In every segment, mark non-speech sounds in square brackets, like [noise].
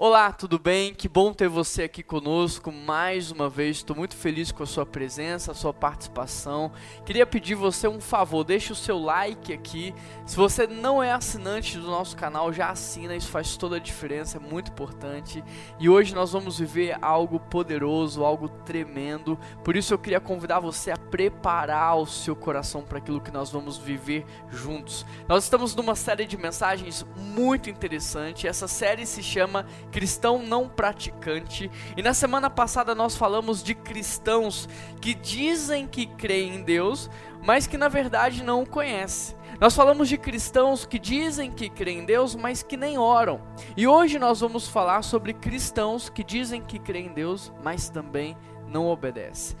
Olá, tudo bem? Que bom ter você aqui conosco mais uma vez. Estou muito feliz com a sua presença, a sua participação. Queria pedir você um favor, deixe o seu like aqui. Se você não é assinante do nosso canal, já assina, isso faz toda a diferença, é muito importante. E hoje nós vamos viver algo poderoso, algo tremendo. Por isso eu queria convidar você a preparar o seu coração para aquilo que nós vamos viver juntos. Nós estamos numa série de mensagens muito interessante. Essa série se chama cristão não praticante. E na semana passada nós falamos de cristãos que dizem que creem em Deus, mas que na verdade não o conhecem. Nós falamos de cristãos que dizem que creem em Deus, mas que nem oram. E hoje nós vamos falar sobre cristãos que dizem que creem em Deus, mas também não obedecem.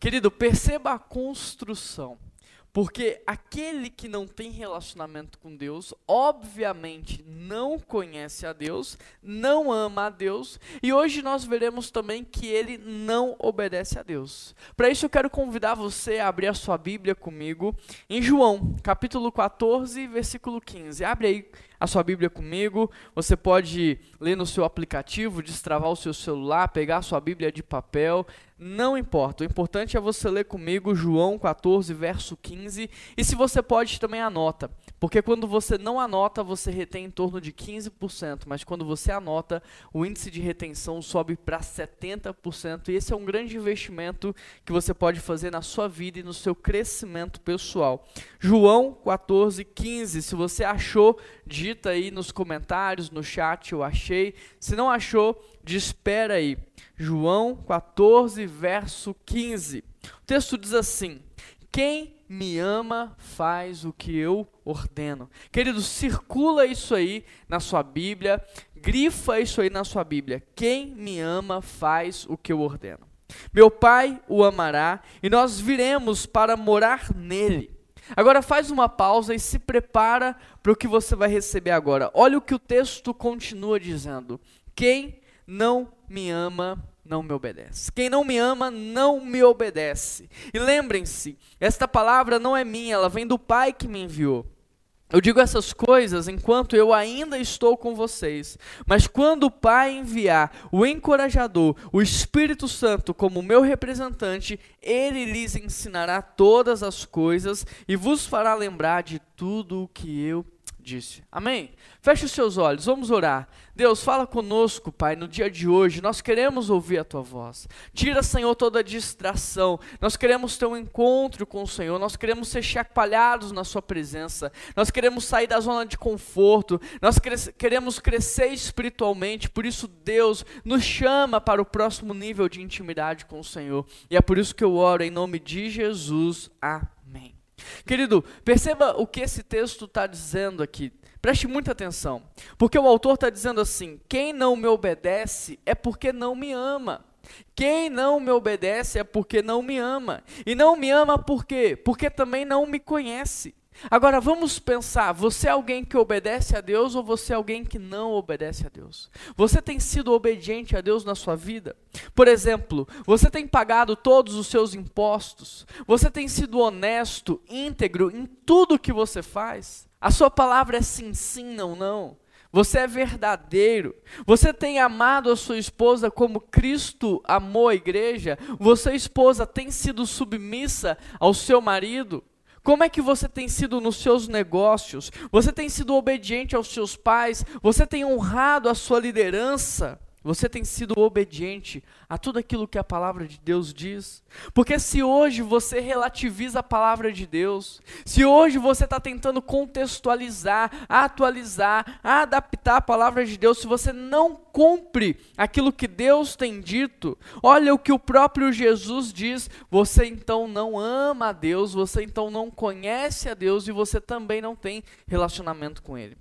Querido, perceba a construção. Porque aquele que não tem relacionamento com Deus, obviamente não conhece a Deus, não ama a Deus, e hoje nós veremos também que ele não obedece a Deus. Para isso eu quero convidar você a abrir a sua Bíblia comigo em João, capítulo 14, versículo 15. Abre aí a sua Bíblia comigo. Você pode ler no seu aplicativo, destravar o seu celular, pegar a sua Bíblia de papel. Não importa. O importante é você ler comigo João 14, verso 15. E se você pode, também anota. Porque quando você não anota, você retém em torno de 15%. Mas quando você anota, o índice de retenção sobe para 70%. E esse é um grande investimento que você pode fazer na sua vida e no seu crescimento pessoal. João 14, 15. Se você achou, digita aí nos comentários, no chat, eu achei. Se não achou, espera aí. João 14, verso 15. O texto diz assim: Quem me ama faz o que eu ordeno. Querido, circula isso aí na sua Bíblia, grifa isso aí na sua Bíblia. Quem me ama faz o que eu ordeno. Meu Pai o amará e nós viremos para morar nele. Agora faz uma pausa e se prepara para o que você vai receber agora. Olha o que o texto continua dizendo. Quem não me ama não me obedece. Quem não me ama não me obedece. E lembrem-se, esta palavra não é minha, ela vem do Pai que me enviou. Eu digo essas coisas enquanto eu ainda estou com vocês, mas quando o Pai enviar o encorajador, o Espírito Santo, como meu representante, ele lhes ensinará todas as coisas e vos fará lembrar de tudo o que eu disse. Amém? Feche os seus olhos, vamos orar. Deus, fala conosco, Pai, no dia de hoje. Nós queremos ouvir a tua voz. Tira, Senhor, toda distração. Nós queremos ter um encontro com o Senhor. Nós queremos ser chacoalhados na Sua presença. Nós queremos sair da zona de conforto. Nós queremos crescer espiritualmente. Por isso, Deus nos chama para o próximo nível de intimidade com o Senhor. E é por isso que eu oro em nome de Jesus. Amém. Querido, perceba o que esse texto está dizendo aqui. Preste muita atenção, porque o autor está dizendo assim: quem não me obedece é porque não me ama. Quem não me obedece é porque não me ama. E não me ama por quê? Porque também não me conhece. Agora vamos pensar: você é alguém que obedece a Deus ou você é alguém que não obedece a Deus? Você tem sido obediente a Deus na sua vida? Por exemplo, você tem pagado todos os seus impostos? Você tem sido honesto, íntegro em tudo que você faz? A sua palavra é sim, sim, não, não. Você é verdadeiro. Você tem amado a sua esposa como Cristo amou a igreja. Você, esposa, tem sido submissa ao seu marido. Como é que você tem sido nos seus negócios? Você tem sido obediente aos seus pais? Você tem honrado a sua liderança? Você tem sido obediente a tudo aquilo que a palavra de Deus diz? Porque se hoje você relativiza a palavra de Deus, se hoje você está tentando contextualizar, atualizar, adaptar a palavra de Deus, se você não cumpre aquilo que Deus tem dito, olha o que o próprio Jesus diz: você então não ama a Deus, você então não conhece a Deus e você também não tem relacionamento com Ele.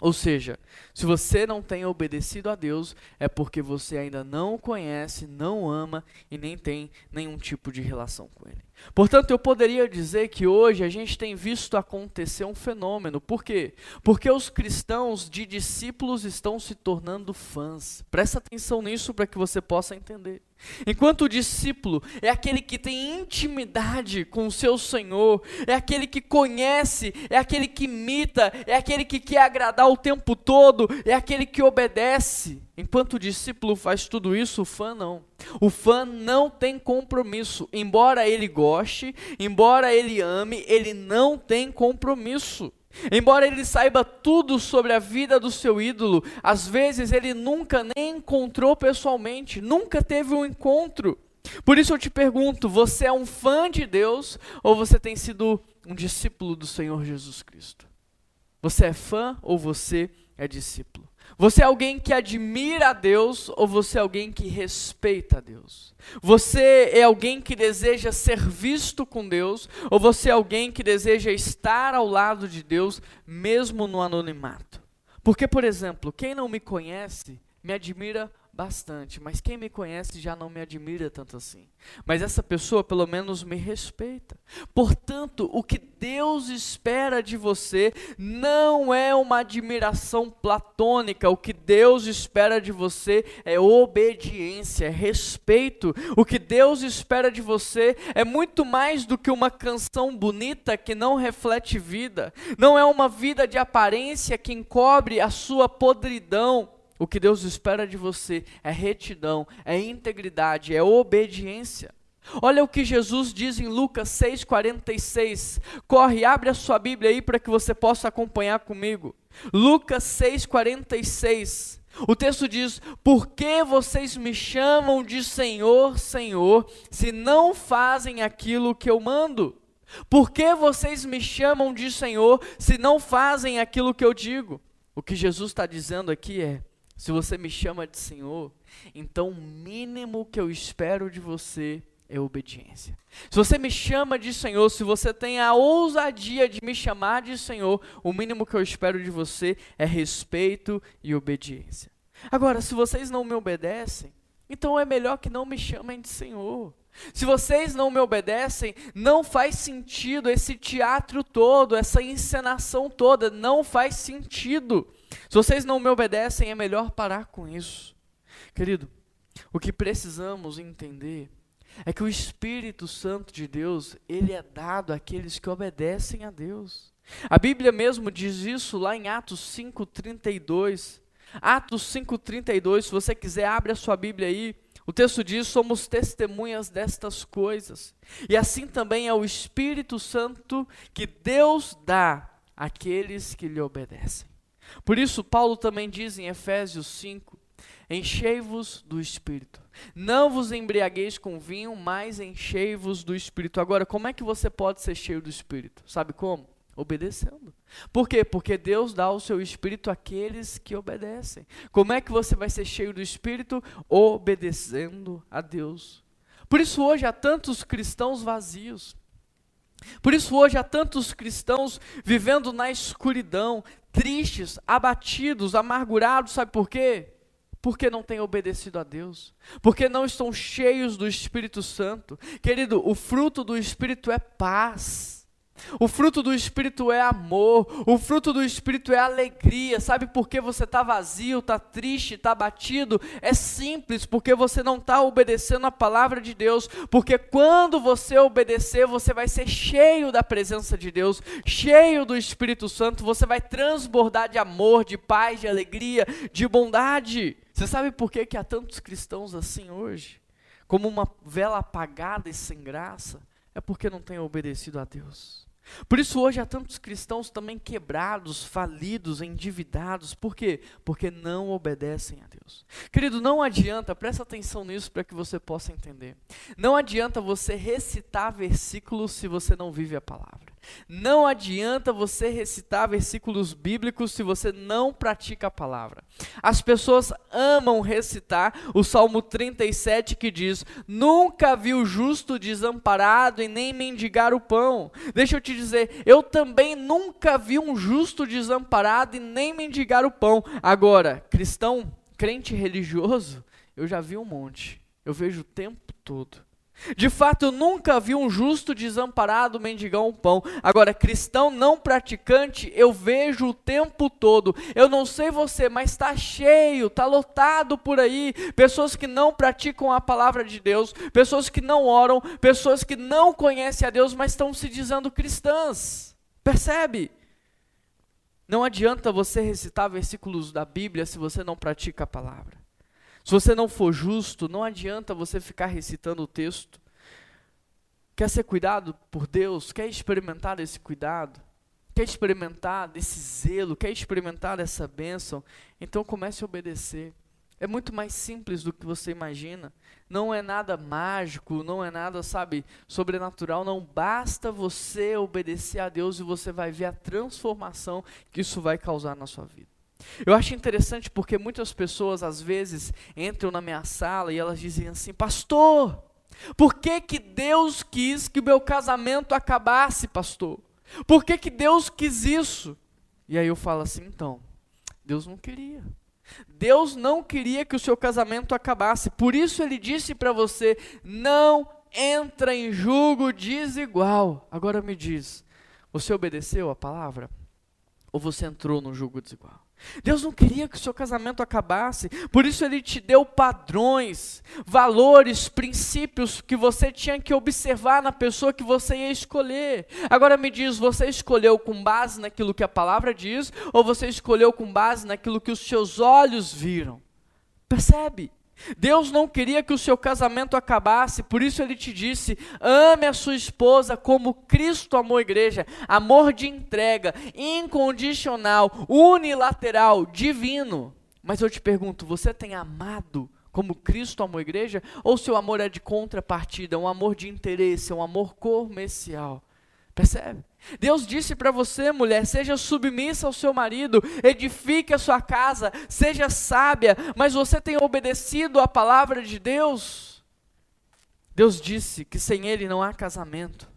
Ou seja, se você não tem obedecido a Deus, é porque você ainda não o conhece, não ama e nem tem nenhum tipo de relação com Ele. Portanto, eu poderia dizer que hoje a gente tem visto acontecer um fenômeno. Por quê? Porque os cristãos de discípulos estão se tornando fãs. Presta atenção nisso para que você possa entender. Enquanto o discípulo é aquele que tem intimidade com o seu Senhor, é aquele que conhece, é aquele que imita, é aquele que quer agradar o tempo todo, é aquele que obedece. Enquanto o discípulo faz tudo isso, o fã não. O fã não tem compromisso. Embora ele goste, embora ele ame, ele não tem compromisso. Embora ele saiba tudo sobre a vida do seu ídolo, às vezes ele nunca nem encontrou pessoalmente, nunca teve um encontro. Por isso eu te pergunto: você é um fã de Deus ou você tem sido um discípulo do Senhor Jesus Cristo? Você é fã ou você é discípulo? Você é alguém que admira a Deus ou você é alguém que respeita a Deus? Você é alguém que deseja ser visto com Deus ou você é alguém que deseja estar ao lado de Deus mesmo no anonimato? Porque, por exemplo, quem não me conhece me admira bastante, mas quem me conhece já não me admira tanto assim. Mas essa pessoa pelo menos me respeita. Portanto, o que Deus espera de você não é uma admiração platônica, o que Deus espera de você é obediência, é respeito. O que Deus espera de você é muito mais do que uma canção bonita que não reflete vida, não é uma vida de aparência que encobre a sua podridão o que Deus espera de você é retidão, é integridade, é obediência. Olha o que Jesus diz em Lucas 6,46. Corre, abre a sua Bíblia aí para que você possa acompanhar comigo. Lucas 6,46. O texto diz: Por que vocês me chamam de Senhor, Senhor, se não fazem aquilo que eu mando? Por que vocês me chamam de Senhor, se não fazem aquilo que eu digo? O que Jesus está dizendo aqui é: se você me chama de Senhor, então o mínimo que eu espero de você é obediência. Se você me chama de Senhor, se você tem a ousadia de me chamar de Senhor, o mínimo que eu espero de você é respeito e obediência. Agora, se vocês não me obedecem, então é melhor que não me chamem de Senhor. Se vocês não me obedecem, não faz sentido esse teatro todo, essa encenação toda, não faz sentido. Se vocês não me obedecem, é melhor parar com isso. Querido, o que precisamos entender é que o Espírito Santo de Deus, ele é dado àqueles que obedecem a Deus. A Bíblia mesmo diz isso lá em Atos 5:32. Atos 5:32, se você quiser, abre a sua Bíblia aí. O texto diz: somos testemunhas destas coisas. E assim também é o Espírito Santo que Deus dá àqueles que lhe obedecem. Por isso, Paulo também diz em Efésios 5: Enchei-vos do Espírito. Não vos embriagueis com vinho, mas enchei-vos do Espírito. Agora, como é que você pode ser cheio do Espírito? Sabe como? Obedecendo. Por quê? Porque Deus dá o seu Espírito àqueles que obedecem. Como é que você vai ser cheio do Espírito? Obedecendo a Deus. Por isso, hoje há tantos cristãos vazios. Por isso, hoje há tantos cristãos vivendo na escuridão, tristes, abatidos, amargurados, sabe por quê? Porque não têm obedecido a Deus, porque não estão cheios do Espírito Santo. Querido, o fruto do Espírito é paz. O fruto do Espírito é amor, o fruto do Espírito é alegria. Sabe por que você está vazio, está triste, está batido? É simples, porque você não está obedecendo a palavra de Deus. Porque quando você obedecer, você vai ser cheio da presença de Deus, cheio do Espírito Santo, você vai transbordar de amor, de paz, de alegria, de bondade. Você sabe por que, que há tantos cristãos assim hoje? Como uma vela apagada e sem graça? É porque não têm obedecido a Deus. Por isso hoje há tantos cristãos também quebrados, falidos, endividados. Por quê? Porque não obedecem a Deus. Querido, não adianta, presta atenção nisso para que você possa entender. Não adianta você recitar versículos se você não vive a palavra. Não adianta você recitar versículos bíblicos se você não pratica a palavra. As pessoas amam recitar o Salmo 37 que diz: Nunca vi o justo desamparado e nem mendigar o pão. Deixa eu te dizer, eu também nunca vi um justo desamparado e nem mendigar o pão. Agora, cristão, crente religioso, eu já vi um monte. Eu vejo o tempo todo. De fato, eu nunca vi um justo desamparado mendigar um pão. Agora, cristão não praticante, eu vejo o tempo todo. Eu não sei você, mas está cheio, está lotado por aí. Pessoas que não praticam a palavra de Deus, pessoas que não oram, pessoas que não conhecem a Deus, mas estão se dizendo cristãs. Percebe? Não adianta você recitar versículos da Bíblia se você não pratica a palavra. Se você não for justo, não adianta você ficar recitando o texto. Quer ser cuidado por Deus? Quer experimentar esse cuidado? Quer experimentar desse zelo? Quer experimentar dessa bênção? Então comece a obedecer. É muito mais simples do que você imagina. Não é nada mágico, não é nada, sabe, sobrenatural. Não basta você obedecer a Deus e você vai ver a transformação que isso vai causar na sua vida. Eu acho interessante porque muitas pessoas às vezes entram na minha sala e elas dizem assim: Pastor, por que, que Deus quis que o meu casamento acabasse, pastor? Por que, que Deus quis isso? E aí eu falo assim: então, Deus não queria. Deus não queria que o seu casamento acabasse. Por isso ele disse para você: não entra em julgo desigual. Agora me diz, você obedeceu a palavra? Ou você entrou no julgo desigual? Deus não queria que o seu casamento acabasse, por isso ele te deu padrões, valores, princípios que você tinha que observar na pessoa que você ia escolher. Agora me diz, você escolheu com base naquilo que a palavra diz, ou você escolheu com base naquilo que os seus olhos viram? Percebe? Deus não queria que o seu casamento acabasse, por isso ele te disse: ame a sua esposa como Cristo amou a igreja. Amor de entrega, incondicional, unilateral, divino. Mas eu te pergunto: você tem amado como Cristo amou a igreja? Ou seu amor é de contrapartida, um amor de interesse, um amor comercial? Percebe? Deus disse para você, mulher, seja submissa ao seu marido, edifique a sua casa, seja sábia, mas você tem obedecido à palavra de Deus? Deus disse que sem Ele não há casamento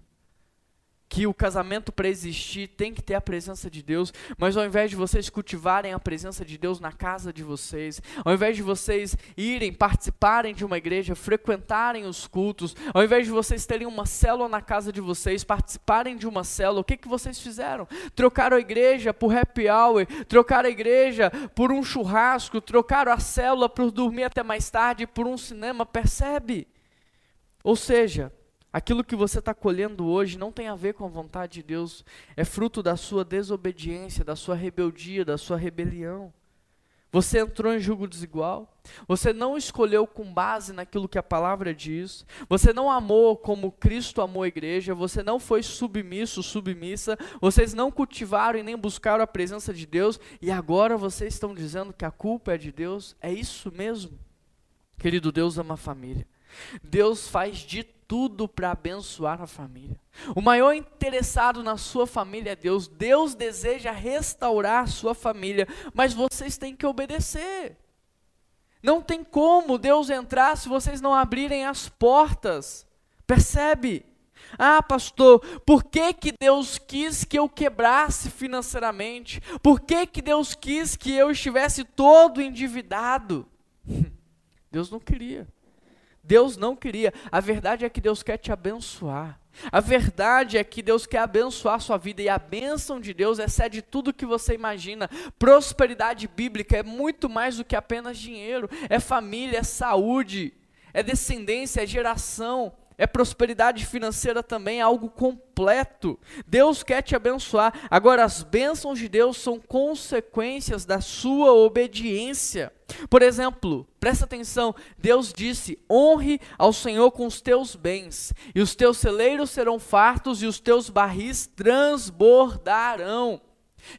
que o casamento para existir tem que ter a presença de Deus, mas ao invés de vocês cultivarem a presença de Deus na casa de vocês, ao invés de vocês irem, participarem de uma igreja, frequentarem os cultos, ao invés de vocês terem uma célula na casa de vocês, participarem de uma célula, o que, que vocês fizeram? Trocaram a igreja por happy hour, trocaram a igreja por um churrasco, trocaram a célula por dormir até mais tarde, por um cinema, percebe? Ou seja, Aquilo que você está colhendo hoje não tem a ver com a vontade de Deus, é fruto da sua desobediência, da sua rebeldia, da sua rebelião. Você entrou em julgo desigual, você não escolheu com base naquilo que a palavra diz, você não amou como Cristo amou a igreja, você não foi submisso, submissa, vocês não cultivaram e nem buscaram a presença de Deus, e agora vocês estão dizendo que a culpa é de Deus? É isso mesmo? Querido, Deus ama a família. Deus faz de tudo para abençoar a família. O maior interessado na sua família é Deus. Deus deseja restaurar a sua família, mas vocês têm que obedecer. Não tem como Deus entrar se vocês não abrirem as portas. Percebe? Ah, pastor, por que, que Deus quis que eu quebrasse financeiramente? Por que, que Deus quis que eu estivesse todo endividado? [laughs] Deus não queria. Deus não queria. A verdade é que Deus quer te abençoar. A verdade é que Deus quer abençoar a sua vida e a bênção de Deus excede tudo que você imagina. Prosperidade bíblica é muito mais do que apenas dinheiro, é família, é saúde, é descendência, é geração é prosperidade financeira também, é algo completo. Deus quer te abençoar. Agora, as bênçãos de Deus são consequências da sua obediência. Por exemplo, presta atenção: Deus disse: honre ao Senhor com os teus bens, e os teus celeiros serão fartos, e os teus barris transbordarão.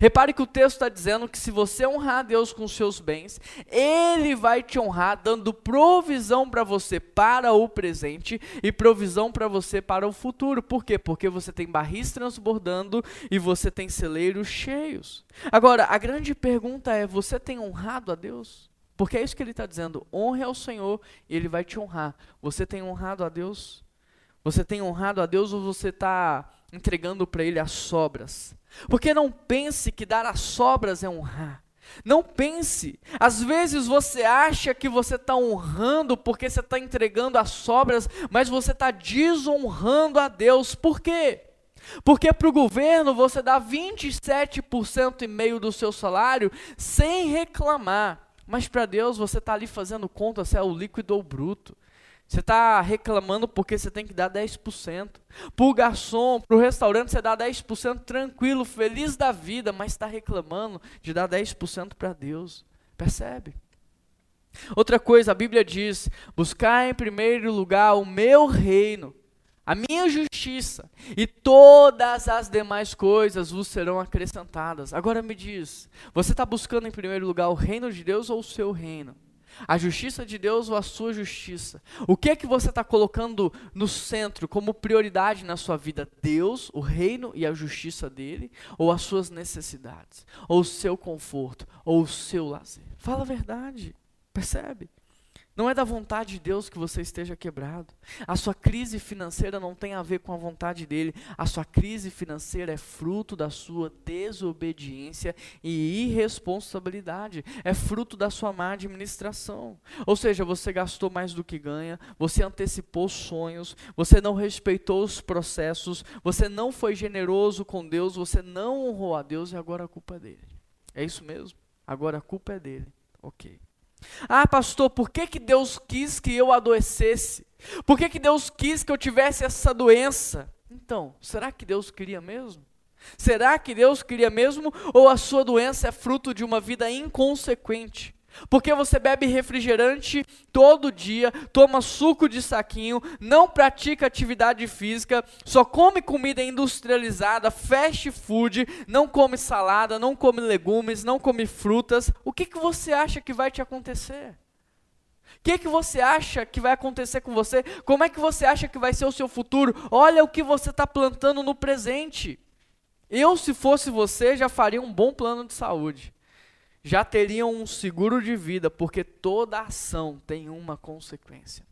Repare que o texto está dizendo que se você honrar a Deus com os seus bens, Ele vai te honrar, dando provisão para você para o presente e provisão para você para o futuro. Por quê? Porque você tem barris transbordando e você tem celeiros cheios. Agora, a grande pergunta é: você tem honrado a Deus? Porque é isso que ele está dizendo: honre ao Senhor e Ele vai te honrar. Você tem honrado a Deus? Você tem honrado a Deus ou você está entregando para Ele as sobras? Porque não pense que dar as sobras é honrar. Não pense. Às vezes você acha que você está honrando porque você está entregando as sobras, mas você está desonrando a Deus. Por quê? Porque para o governo você dá 27% e meio do seu salário sem reclamar. Mas para Deus você está ali fazendo conta se é o líquido ou o bruto. Você está reclamando porque você tem que dar 10%. Para o garçom, para o restaurante, você dá 10% tranquilo, feliz da vida, mas está reclamando de dar 10% para Deus. Percebe? Outra coisa, a Bíblia diz: buscar em primeiro lugar o meu reino, a minha justiça, e todas as demais coisas vos serão acrescentadas. Agora me diz: você está buscando em primeiro lugar o reino de Deus ou o seu reino? A justiça de Deus ou a sua justiça? O que é que você está colocando no centro como prioridade na sua vida? Deus, o reino e a justiça dele? Ou as suas necessidades? Ou o seu conforto? Ou o seu lazer? Fala a verdade. Percebe? Não é da vontade de Deus que você esteja quebrado. A sua crise financeira não tem a ver com a vontade dele. A sua crise financeira é fruto da sua desobediência e irresponsabilidade. É fruto da sua má administração. Ou seja, você gastou mais do que ganha, você antecipou sonhos, você não respeitou os processos, você não foi generoso com Deus, você não honrou a Deus e agora a culpa é dele. É isso mesmo? Agora a culpa é dele. Ok. Ah, pastor, por que, que Deus quis que eu adoecesse? Por que, que Deus quis que eu tivesse essa doença? Então, será que Deus queria mesmo? Será que Deus queria mesmo? Ou a sua doença é fruto de uma vida inconsequente? Porque você bebe refrigerante todo dia, toma suco de saquinho, não pratica atividade física, só come comida industrializada, fast food, não come salada, não come legumes, não come frutas. O que, que você acha que vai te acontecer? O que, que você acha que vai acontecer com você? Como é que você acha que vai ser o seu futuro? Olha o que você está plantando no presente. Eu, se fosse você, já faria um bom plano de saúde já teriam um seguro de vida, porque toda ação tem uma consequência.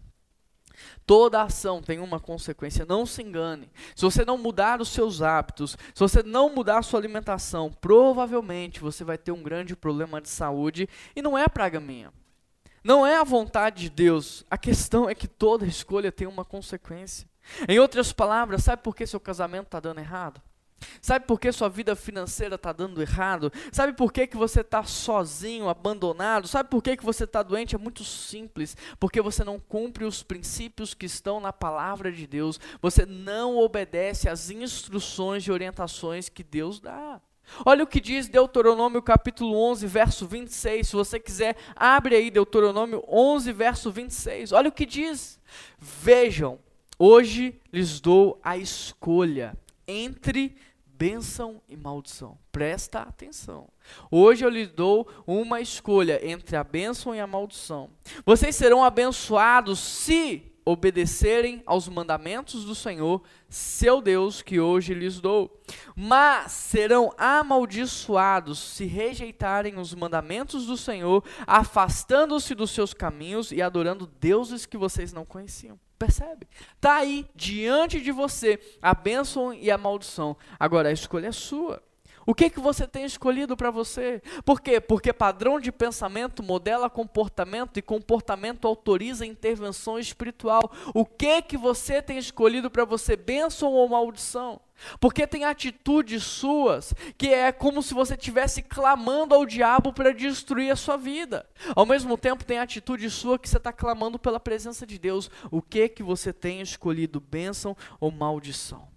Toda ação tem uma consequência, não se engane. Se você não mudar os seus hábitos, se você não mudar a sua alimentação, provavelmente você vai ter um grande problema de saúde e não é praga minha. Não é a vontade de Deus. A questão é que toda escolha tem uma consequência. Em outras palavras, sabe por que seu casamento está dando errado? Sabe por que sua vida financeira está dando errado? Sabe por que, que você está sozinho, abandonado? Sabe por que, que você está doente? É muito simples. Porque você não cumpre os princípios que estão na palavra de Deus. Você não obedece às instruções e orientações que Deus dá. Olha o que diz Deuteronômio capítulo 11, verso 26. Se você quiser, abre aí Deuteronômio 11, verso 26. Olha o que diz. Vejam, hoje lhes dou a escolha entre bênção e maldição. Presta atenção. Hoje eu lhe dou uma escolha entre a bênção e a maldição. Vocês serão abençoados se obedecerem aos mandamentos do Senhor, seu Deus, que hoje lhes dou. Mas serão amaldiçoados se rejeitarem os mandamentos do Senhor, afastando-se dos seus caminhos e adorando deuses que vocês não conheciam. Percebe? Está aí, diante de você, a bênção e a maldição. Agora, a escolha é sua. O que, que você tem escolhido para você? Por quê? Porque padrão de pensamento modela comportamento e comportamento autoriza intervenção espiritual. O que que você tem escolhido para você, bênção ou maldição? Porque tem atitudes suas que é como se você estivesse clamando ao diabo para destruir a sua vida. Ao mesmo tempo, tem atitude sua que você está clamando pela presença de Deus. O que que você tem escolhido, bênção ou maldição?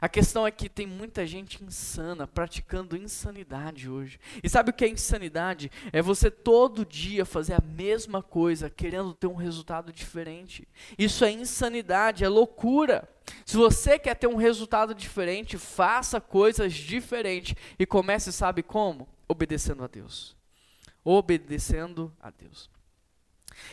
A questão é que tem muita gente insana, praticando insanidade hoje. E sabe o que é insanidade? É você todo dia fazer a mesma coisa, querendo ter um resultado diferente. Isso é insanidade, é loucura. Se você quer ter um resultado diferente, faça coisas diferentes e comece, sabe como? Obedecendo a Deus. Obedecendo a Deus.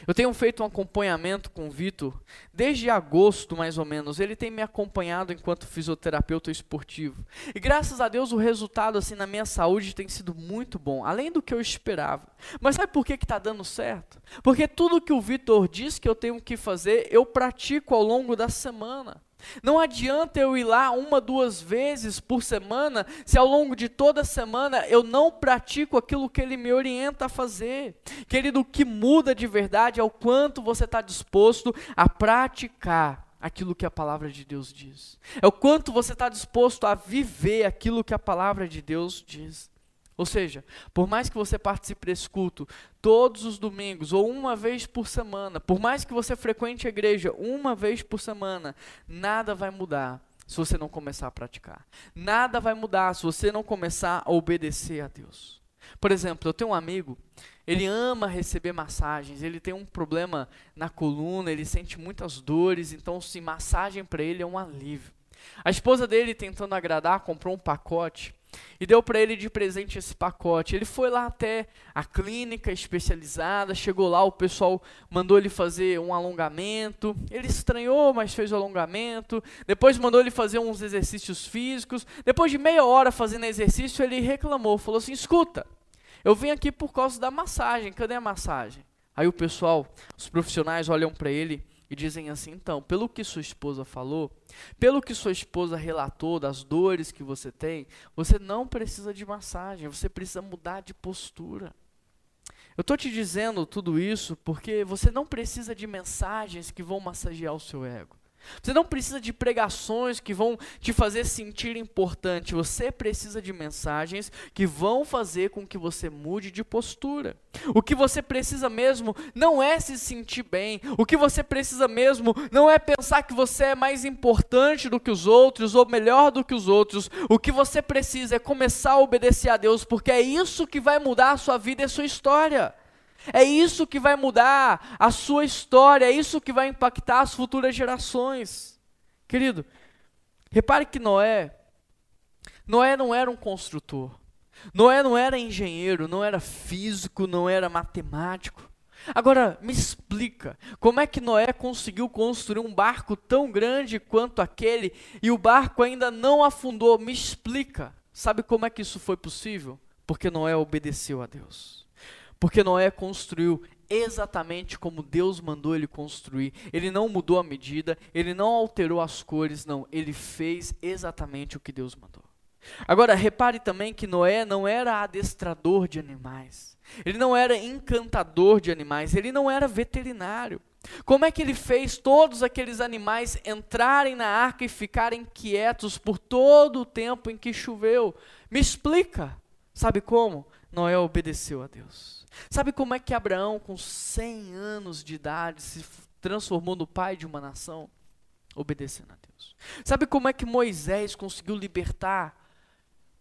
Eu tenho feito um acompanhamento com o Vitor desde agosto, mais ou menos. Ele tem me acompanhado enquanto fisioterapeuta esportivo. E graças a Deus o resultado assim na minha saúde tem sido muito bom, além do que eu esperava. Mas sabe por que está dando certo? Porque tudo que o Vitor diz que eu tenho que fazer, eu pratico ao longo da semana. Não adianta eu ir lá uma, duas vezes por semana, se ao longo de toda a semana eu não pratico aquilo que ele me orienta a fazer. Querido, o que muda de verdade é o quanto você está disposto a praticar aquilo que a palavra de Deus diz. É o quanto você está disposto a viver aquilo que a palavra de Deus diz. Ou seja, por mais que você participe desse culto todos os domingos ou uma vez por semana, por mais que você frequente a igreja uma vez por semana, nada vai mudar se você não começar a praticar. Nada vai mudar se você não começar a obedecer a Deus. Por exemplo, eu tenho um amigo, ele ama receber massagens, ele tem um problema na coluna, ele sente muitas dores, então se massagem para ele é um alívio. A esposa dele, tentando agradar, comprou um pacote e deu para ele de presente esse pacote. Ele foi lá até a clínica especializada, chegou lá, o pessoal mandou ele fazer um alongamento. Ele estranhou, mas fez o alongamento. Depois mandou ele fazer uns exercícios físicos. Depois de meia hora fazendo exercício, ele reclamou, falou assim: "Escuta, eu vim aqui por causa da massagem. Cadê a massagem?" Aí o pessoal, os profissionais olham para ele e dizem assim: então, pelo que sua esposa falou, pelo que sua esposa relatou das dores que você tem, você não precisa de massagem, você precisa mudar de postura. Eu estou te dizendo tudo isso porque você não precisa de mensagens que vão massagear o seu ego. Você não precisa de pregações que vão te fazer sentir importante. Você precisa de mensagens que vão fazer com que você mude de postura. O que você precisa mesmo não é se sentir bem. O que você precisa mesmo não é pensar que você é mais importante do que os outros ou melhor do que os outros. O que você precisa é começar a obedecer a Deus, porque é isso que vai mudar a sua vida e a sua história. É isso que vai mudar a sua história, é isso que vai impactar as futuras gerações. Querido, repare que Noé, Noé não era um construtor. Noé não era engenheiro, não era físico, não era matemático. Agora, me explica, como é que Noé conseguiu construir um barco tão grande quanto aquele e o barco ainda não afundou? Me explica. Sabe como é que isso foi possível? Porque Noé obedeceu a Deus. Porque Noé construiu exatamente como Deus mandou ele construir. Ele não mudou a medida, ele não alterou as cores, não. Ele fez exatamente o que Deus mandou. Agora, repare também que Noé não era adestrador de animais. Ele não era encantador de animais, ele não era veterinário. Como é que ele fez todos aqueles animais entrarem na arca e ficarem quietos por todo o tempo em que choveu? Me explica. Sabe como? Noé obedeceu a Deus. Sabe como é que Abraão, com 100 anos de idade, se transformou no pai de uma nação? Obedecendo a Deus. Sabe como é que Moisés conseguiu libertar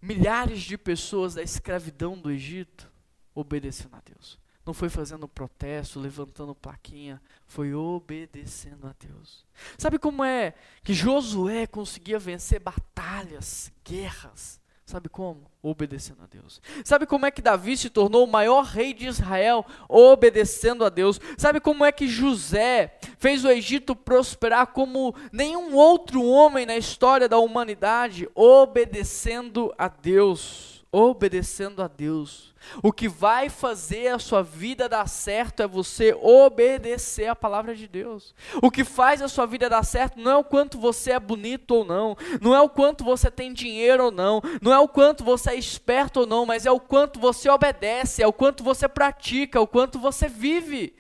milhares de pessoas da escravidão do Egito? Obedecendo a Deus. Não foi fazendo protesto, levantando plaquinha, foi obedecendo a Deus. Sabe como é que Josué conseguia vencer batalhas, guerras? Sabe como? Obedecendo a Deus. Sabe como é que Davi se tornou o maior rei de Israel? Obedecendo a Deus. Sabe como é que José fez o Egito prosperar como nenhum outro homem na história da humanidade? Obedecendo a Deus. Obedecendo a Deus. O que vai fazer a sua vida dar certo é você obedecer a palavra de Deus. O que faz a sua vida dar certo não é o quanto você é bonito ou não, não é o quanto você tem dinheiro ou não, não é o quanto você é esperto ou não, mas é o quanto você obedece, é o quanto você pratica, é o quanto você vive.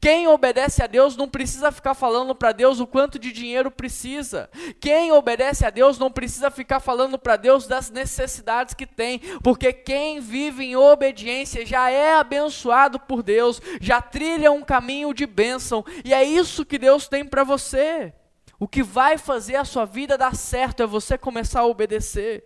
Quem obedece a Deus não precisa ficar falando para Deus o quanto de dinheiro precisa. Quem obedece a Deus não precisa ficar falando para Deus das necessidades que tem, porque quem vive em obediência já é abençoado por Deus, já trilha um caminho de bênção, e é isso que Deus tem para você. O que vai fazer a sua vida dar certo é você começar a obedecer.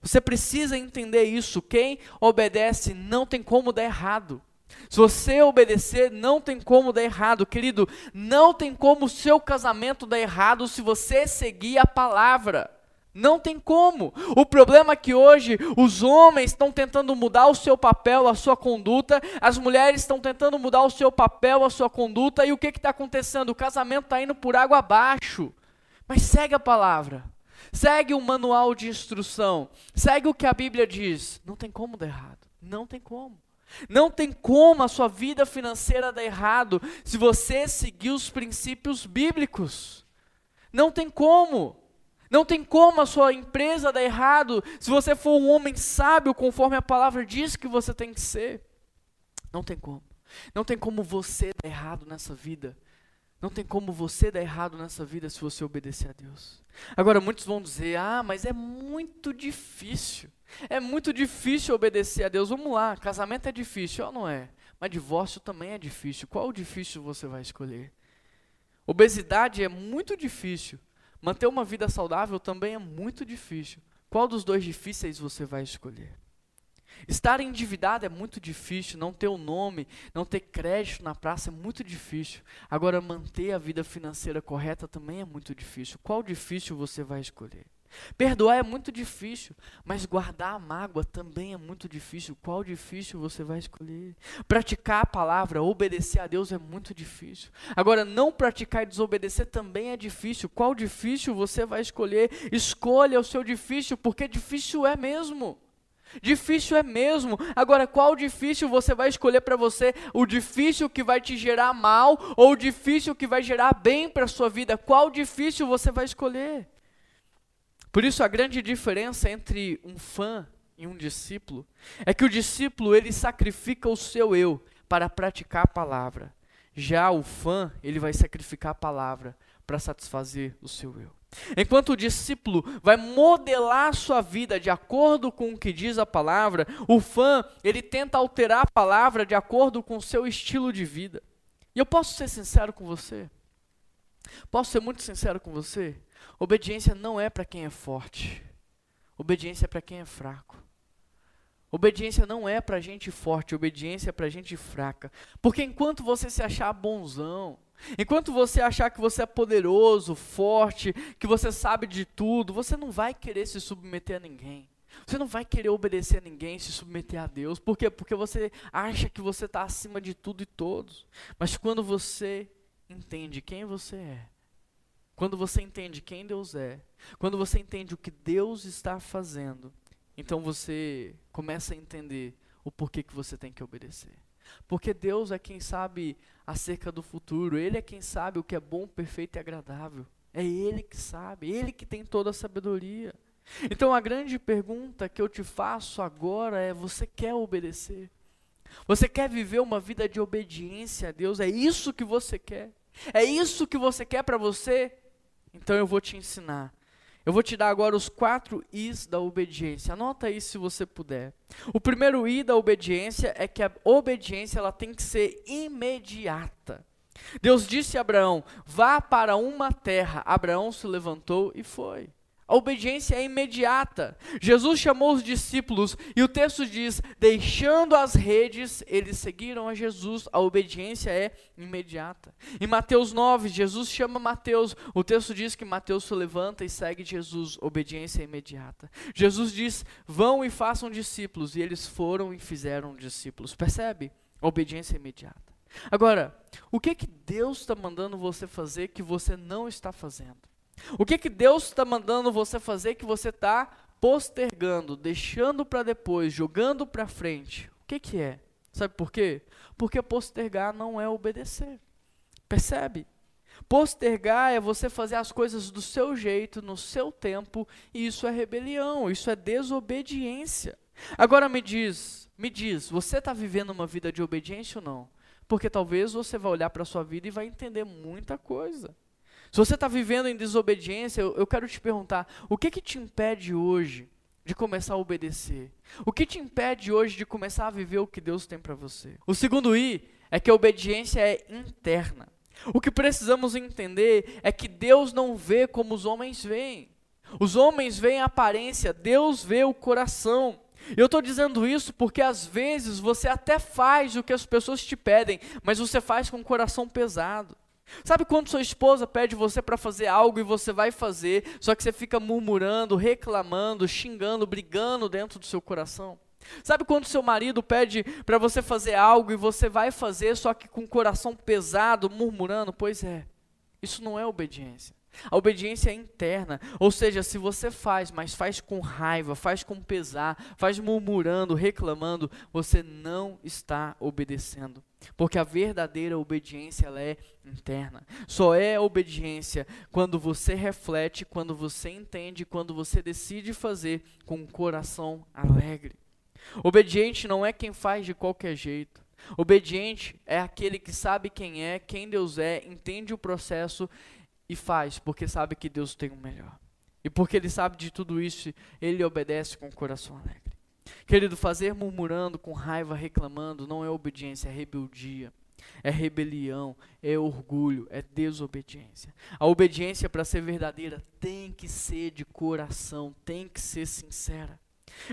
Você precisa entender isso. Quem obedece não tem como dar errado. Se você obedecer, não tem como dar errado, querido. Não tem como o seu casamento dar errado se você seguir a palavra. Não tem como. O problema é que hoje os homens estão tentando mudar o seu papel, a sua conduta, as mulheres estão tentando mudar o seu papel, a sua conduta, e o que está acontecendo? O casamento está indo por água abaixo. Mas segue a palavra, segue o manual de instrução, segue o que a Bíblia diz. Não tem como dar errado. Não tem como. Não tem como a sua vida financeira dar errado se você seguir os princípios bíblicos. Não tem como. Não tem como a sua empresa dar errado se você for um homem sábio conforme a palavra diz que você tem que ser. Não tem como. Não tem como você dar errado nessa vida não tem como você dar errado nessa vida se você obedecer a Deus. Agora, muitos vão dizer: ah, mas é muito difícil. É muito difícil obedecer a Deus. Vamos lá, casamento é difícil, ou não é? Mas divórcio também é difícil. Qual difícil você vai escolher? Obesidade é muito difícil. Manter uma vida saudável também é muito difícil. Qual dos dois difíceis você vai escolher? Estar endividado é muito difícil, não ter o um nome, não ter crédito na praça é muito difícil. Agora, manter a vida financeira correta também é muito difícil. Qual difícil você vai escolher? Perdoar é muito difícil, mas guardar a mágoa também é muito difícil. Qual difícil você vai escolher? Praticar a palavra, obedecer a Deus é muito difícil. Agora, não praticar e desobedecer também é difícil. Qual difícil você vai escolher? Escolha o seu difícil, porque difícil é mesmo. Difícil é mesmo. Agora, qual difícil você vai escolher para você? O difícil que vai te gerar mal ou o difícil que vai gerar bem para a sua vida? Qual difícil você vai escolher? Por isso a grande diferença entre um fã e um discípulo é que o discípulo ele sacrifica o seu eu para praticar a palavra. Já o fã, ele vai sacrificar a palavra para satisfazer o seu eu. Enquanto o discípulo vai modelar sua vida de acordo com o que diz a palavra, o fã, ele tenta alterar a palavra de acordo com o seu estilo de vida. E eu posso ser sincero com você? Posso ser muito sincero com você? Obediência não é para quem é forte. Obediência é para quem é fraco. Obediência não é para gente forte, obediência é para gente fraca. Porque enquanto você se achar bonzão, enquanto você achar que você é poderoso, forte, que você sabe de tudo, você não vai querer se submeter a ninguém. Você não vai querer obedecer a ninguém, se submeter a Deus. Por quê? Porque você acha que você está acima de tudo e todos. Mas quando você entende quem você é, quando você entende quem Deus é, quando você entende o que Deus está fazendo, então você começa a entender o porquê que você tem que obedecer. Porque Deus é quem sabe acerca do futuro, Ele é quem sabe o que é bom, perfeito e agradável. É Ele que sabe, Ele que tem toda a sabedoria. Então a grande pergunta que eu te faço agora é: você quer obedecer? Você quer viver uma vida de obediência a Deus? É isso que você quer? É isso que você quer para você? Então eu vou te ensinar. Eu vou te dar agora os quatro Is da obediência. Anota aí se você puder. O primeiro I da obediência é que a obediência ela tem que ser imediata. Deus disse a Abraão: vá para uma terra. Abraão se levantou e foi. A obediência é imediata. Jesus chamou os discípulos e o texto diz: deixando as redes, eles seguiram a Jesus. A obediência é imediata. Em Mateus 9, Jesus chama Mateus. O texto diz que Mateus se levanta e segue Jesus. Obediência é imediata. Jesus diz: vão e façam discípulos. E eles foram e fizeram discípulos. Percebe? A obediência é imediata. Agora, o que, que Deus está mandando você fazer que você não está fazendo? O que, que Deus está mandando você fazer que você está postergando, deixando para depois, jogando para frente? O que, que é? Sabe por quê? Porque postergar não é obedecer. Percebe? Postergar é você fazer as coisas do seu jeito, no seu tempo, e isso é rebelião, isso é desobediência. Agora me diz, me diz, você está vivendo uma vida de obediência ou não? Porque talvez você vai olhar para a sua vida e vai entender muita coisa. Se você está vivendo em desobediência, eu, eu, quero te perguntar: o que, que te impede hoje de começar a obedecer? O que te impede hoje de começar a viver o que Deus tem para você? O segundo I é que a obediência é interna. O que precisamos entender é que Deus não vê como os homens veem. Os homens veem a aparência, Deus vê o coração. Eu estou dizendo isso porque às vezes você até faz o que as pessoas te pedem, mas você faz com o coração pesado. Sabe quando sua esposa pede você para fazer algo e você vai fazer, só que você fica murmurando, reclamando, xingando, brigando dentro do seu coração? Sabe quando seu marido pede para você fazer algo e você vai fazer, só que com o coração pesado, murmurando? Pois é, isso não é obediência. A obediência é interna, ou seja, se você faz, mas faz com raiva, faz com pesar, faz murmurando, reclamando, você não está obedecendo. Porque a verdadeira obediência ela é interna. Só é obediência quando você reflete, quando você entende, quando você decide fazer com um coração alegre. Obediente não é quem faz de qualquer jeito. Obediente é aquele que sabe quem é, quem Deus é, entende o processo e faz porque sabe que Deus tem o melhor. E porque ele sabe de tudo isso, ele obedece com o coração alegre. Querido, fazer murmurando, com raiva, reclamando, não é obediência, é rebeldia, é rebelião, é orgulho, é desobediência. A obediência, para ser verdadeira, tem que ser de coração, tem que ser sincera.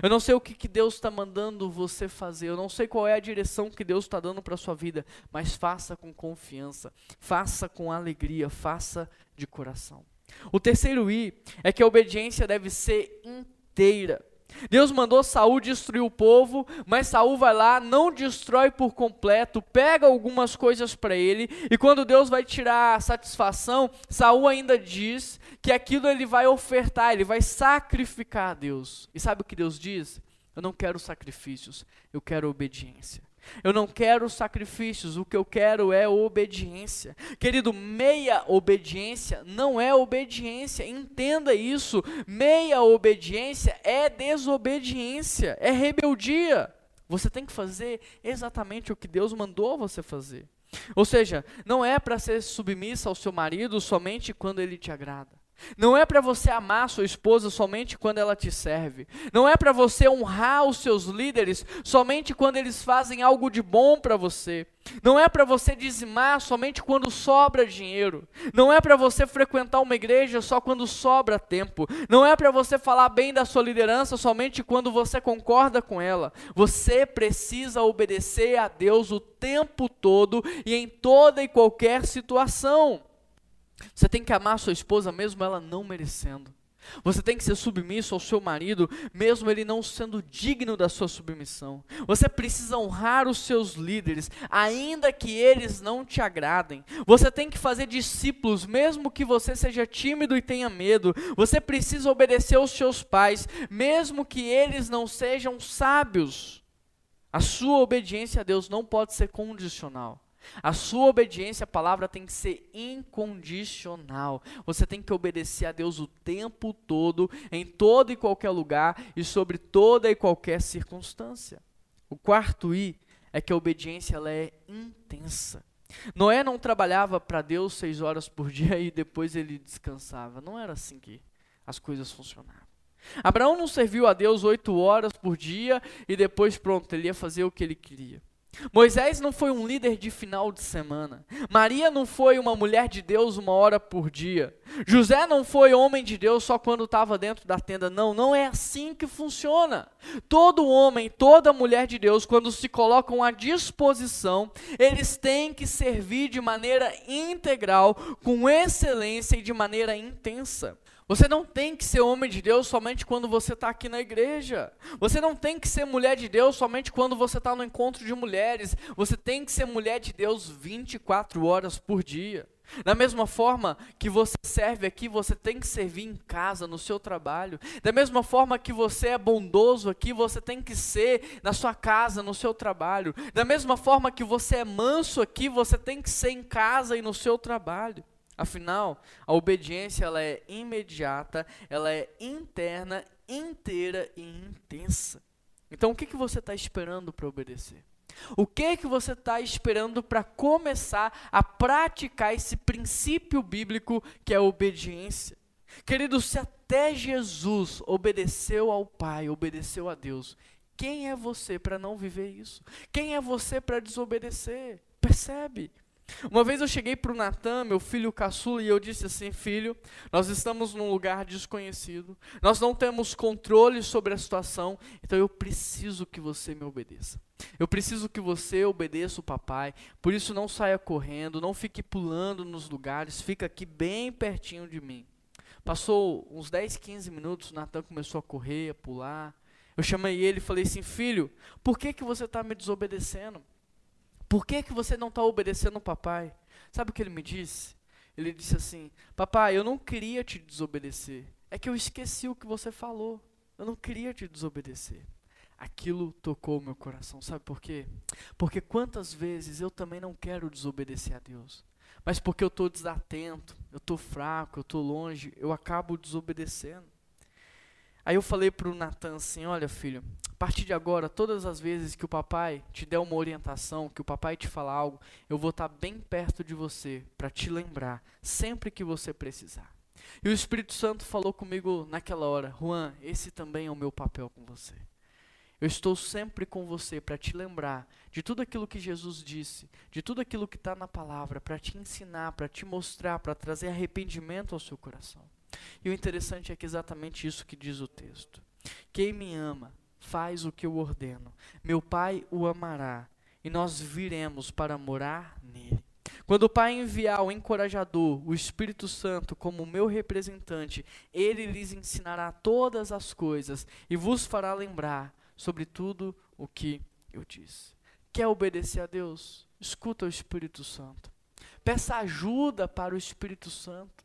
Eu não sei o que, que Deus está mandando você fazer. Eu não sei qual é a direção que Deus está dando para a sua vida. Mas faça com confiança. Faça com alegria. Faça de coração. O terceiro I é que a obediência deve ser inteira. Deus mandou Saul destruir o povo, mas Saul vai lá, não destrói por completo, pega algumas coisas para ele, e quando Deus vai tirar a satisfação, Saul ainda diz que aquilo ele vai ofertar, ele vai sacrificar a Deus. E sabe o que Deus diz? Eu não quero sacrifícios, eu quero obediência. Eu não quero sacrifícios, o que eu quero é obediência. Querido, meia obediência não é obediência, entenda isso. Meia obediência é desobediência, é rebeldia. Você tem que fazer exatamente o que Deus mandou você fazer. Ou seja, não é para ser submissa ao seu marido somente quando ele te agrada. Não é para você amar sua esposa somente quando ela te serve. Não é para você honrar os seus líderes somente quando eles fazem algo de bom para você. Não é para você dizimar somente quando sobra dinheiro. Não é para você frequentar uma igreja só quando sobra tempo. Não é para você falar bem da sua liderança somente quando você concorda com ela. Você precisa obedecer a Deus o tempo todo e em toda e qualquer situação. Você tem que amar sua esposa mesmo ela não merecendo. Você tem que ser submisso ao seu marido, mesmo ele não sendo digno da sua submissão. Você precisa honrar os seus líderes, ainda que eles não te agradem. Você tem que fazer discípulos, mesmo que você seja tímido e tenha medo. Você precisa obedecer aos seus pais, mesmo que eles não sejam sábios. A sua obediência a Deus não pode ser condicional. A sua obediência à palavra tem que ser incondicional. Você tem que obedecer a Deus o tempo todo, em todo e qualquer lugar e sobre toda e qualquer circunstância. O quarto I é que a obediência ela é intensa. Noé não trabalhava para Deus seis horas por dia e depois ele descansava. Não era assim que as coisas funcionavam. Abraão não serviu a Deus oito horas por dia e depois pronto, ele ia fazer o que ele queria. Moisés não foi um líder de final de semana. Maria não foi uma mulher de Deus uma hora por dia. José não foi homem de Deus só quando estava dentro da tenda. Não, não é assim que funciona. Todo homem, toda mulher de Deus, quando se colocam à disposição, eles têm que servir de maneira integral, com excelência e de maneira intensa. Você não tem que ser homem de Deus somente quando você está aqui na igreja. Você não tem que ser mulher de Deus somente quando você está no encontro de mulheres. Você tem que ser mulher de Deus 24 horas por dia. Da mesma forma que você serve aqui, você tem que servir em casa, no seu trabalho. Da mesma forma que você é bondoso aqui, você tem que ser na sua casa, no seu trabalho. Da mesma forma que você é manso aqui, você tem que ser em casa e no seu trabalho. Afinal, a obediência ela é imediata, ela é interna, inteira e intensa. Então, o que, que você está esperando para obedecer? O que que você está esperando para começar a praticar esse princípio bíblico que é a obediência? Querido, se até Jesus obedeceu ao Pai, obedeceu a Deus, quem é você para não viver isso? Quem é você para desobedecer? Percebe? Uma vez eu cheguei para o Natan, meu filho caçula, e eu disse assim: Filho, nós estamos num lugar desconhecido, nós não temos controle sobre a situação, então eu preciso que você me obedeça. Eu preciso que você obedeça o papai, por isso não saia correndo, não fique pulando nos lugares, fica aqui bem pertinho de mim. Passou uns 10, 15 minutos, o Natan começou a correr, a pular. Eu chamei ele e falei assim: Filho, por que, que você está me desobedecendo? Por que, que você não está obedecendo o papai? Sabe o que ele me disse? Ele disse assim: Papai, eu não queria te desobedecer. É que eu esqueci o que você falou. Eu não queria te desobedecer. Aquilo tocou meu coração. Sabe por quê? Porque quantas vezes eu também não quero desobedecer a Deus. Mas porque eu estou desatento, eu estou fraco, eu estou longe, eu acabo desobedecendo. Aí eu falei para o Natan assim: Olha, filho, a partir de agora, todas as vezes que o papai te der uma orientação, que o papai te falar algo, eu vou estar bem perto de você para te lembrar, sempre que você precisar. E o Espírito Santo falou comigo naquela hora: Juan, esse também é o meu papel com você. Eu estou sempre com você para te lembrar de tudo aquilo que Jesus disse, de tudo aquilo que está na palavra, para te ensinar, para te mostrar, para trazer arrependimento ao seu coração. E o interessante é que é exatamente isso que diz o texto Quem me ama faz o que eu ordeno. Meu Pai o amará e nós viremos para morar nele. Quando o Pai enviar o encorajador, o Espírito Santo, como meu representante, ele lhes ensinará todas as coisas e vos fará lembrar sobre tudo o que eu disse. Quer obedecer a Deus? Escuta o Espírito Santo. Peça ajuda para o Espírito Santo.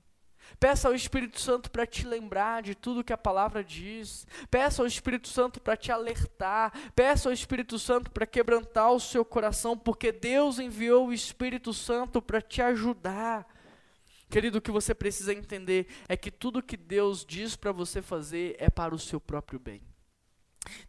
Peça ao Espírito Santo para te lembrar de tudo que a palavra diz. Peça ao Espírito Santo para te alertar. Peça ao Espírito Santo para quebrantar o seu coração, porque Deus enviou o Espírito Santo para te ajudar. Querido, o que você precisa entender é que tudo que Deus diz para você fazer é para o seu próprio bem.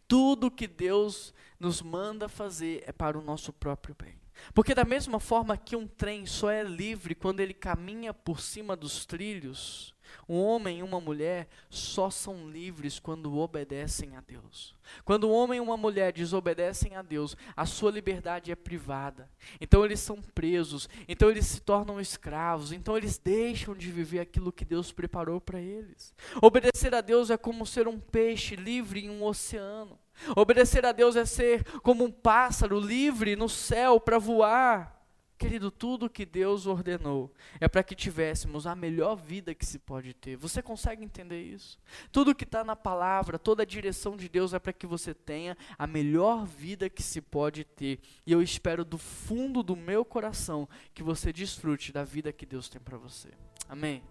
Tudo que Deus nos manda fazer é para o nosso próprio bem. Porque, da mesma forma que um trem só é livre quando ele caminha por cima dos trilhos, um homem e uma mulher só são livres quando obedecem a Deus. Quando um homem e uma mulher desobedecem a Deus, a sua liberdade é privada. Então eles são presos, então eles se tornam escravos, então eles deixam de viver aquilo que Deus preparou para eles. Obedecer a Deus é como ser um peixe livre em um oceano. Obedecer a Deus é ser como um pássaro livre no céu para voar. Querido, tudo que Deus ordenou é para que tivéssemos a melhor vida que se pode ter. Você consegue entender isso? Tudo que está na palavra, toda a direção de Deus é para que você tenha a melhor vida que se pode ter. E eu espero do fundo do meu coração que você desfrute da vida que Deus tem para você. Amém?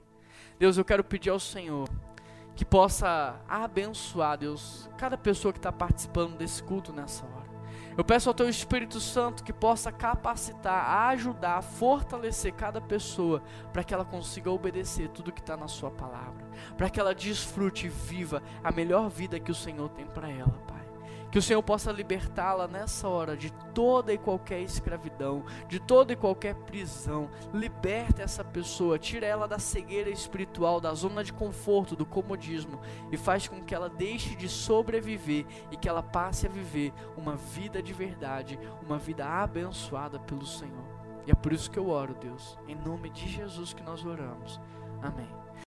Deus, eu quero pedir ao Senhor que possa abençoar, Deus, cada pessoa que está participando desse culto nessa hora. Eu peço ao Teu Espírito Santo que possa capacitar, ajudar, fortalecer cada pessoa para que ela consiga obedecer tudo que está na Sua palavra, para que ela desfrute e viva a melhor vida que o Senhor tem para ela, Pai. Que o Senhor possa libertá-la nessa hora de toda e qualquer escravidão, de toda e qualquer prisão. Liberta essa pessoa, tira ela da cegueira espiritual, da zona de conforto, do comodismo e faz com que ela deixe de sobreviver e que ela passe a viver uma vida de verdade, uma vida abençoada pelo Senhor. E é por isso que eu oro, Deus, em nome de Jesus que nós oramos. Amém.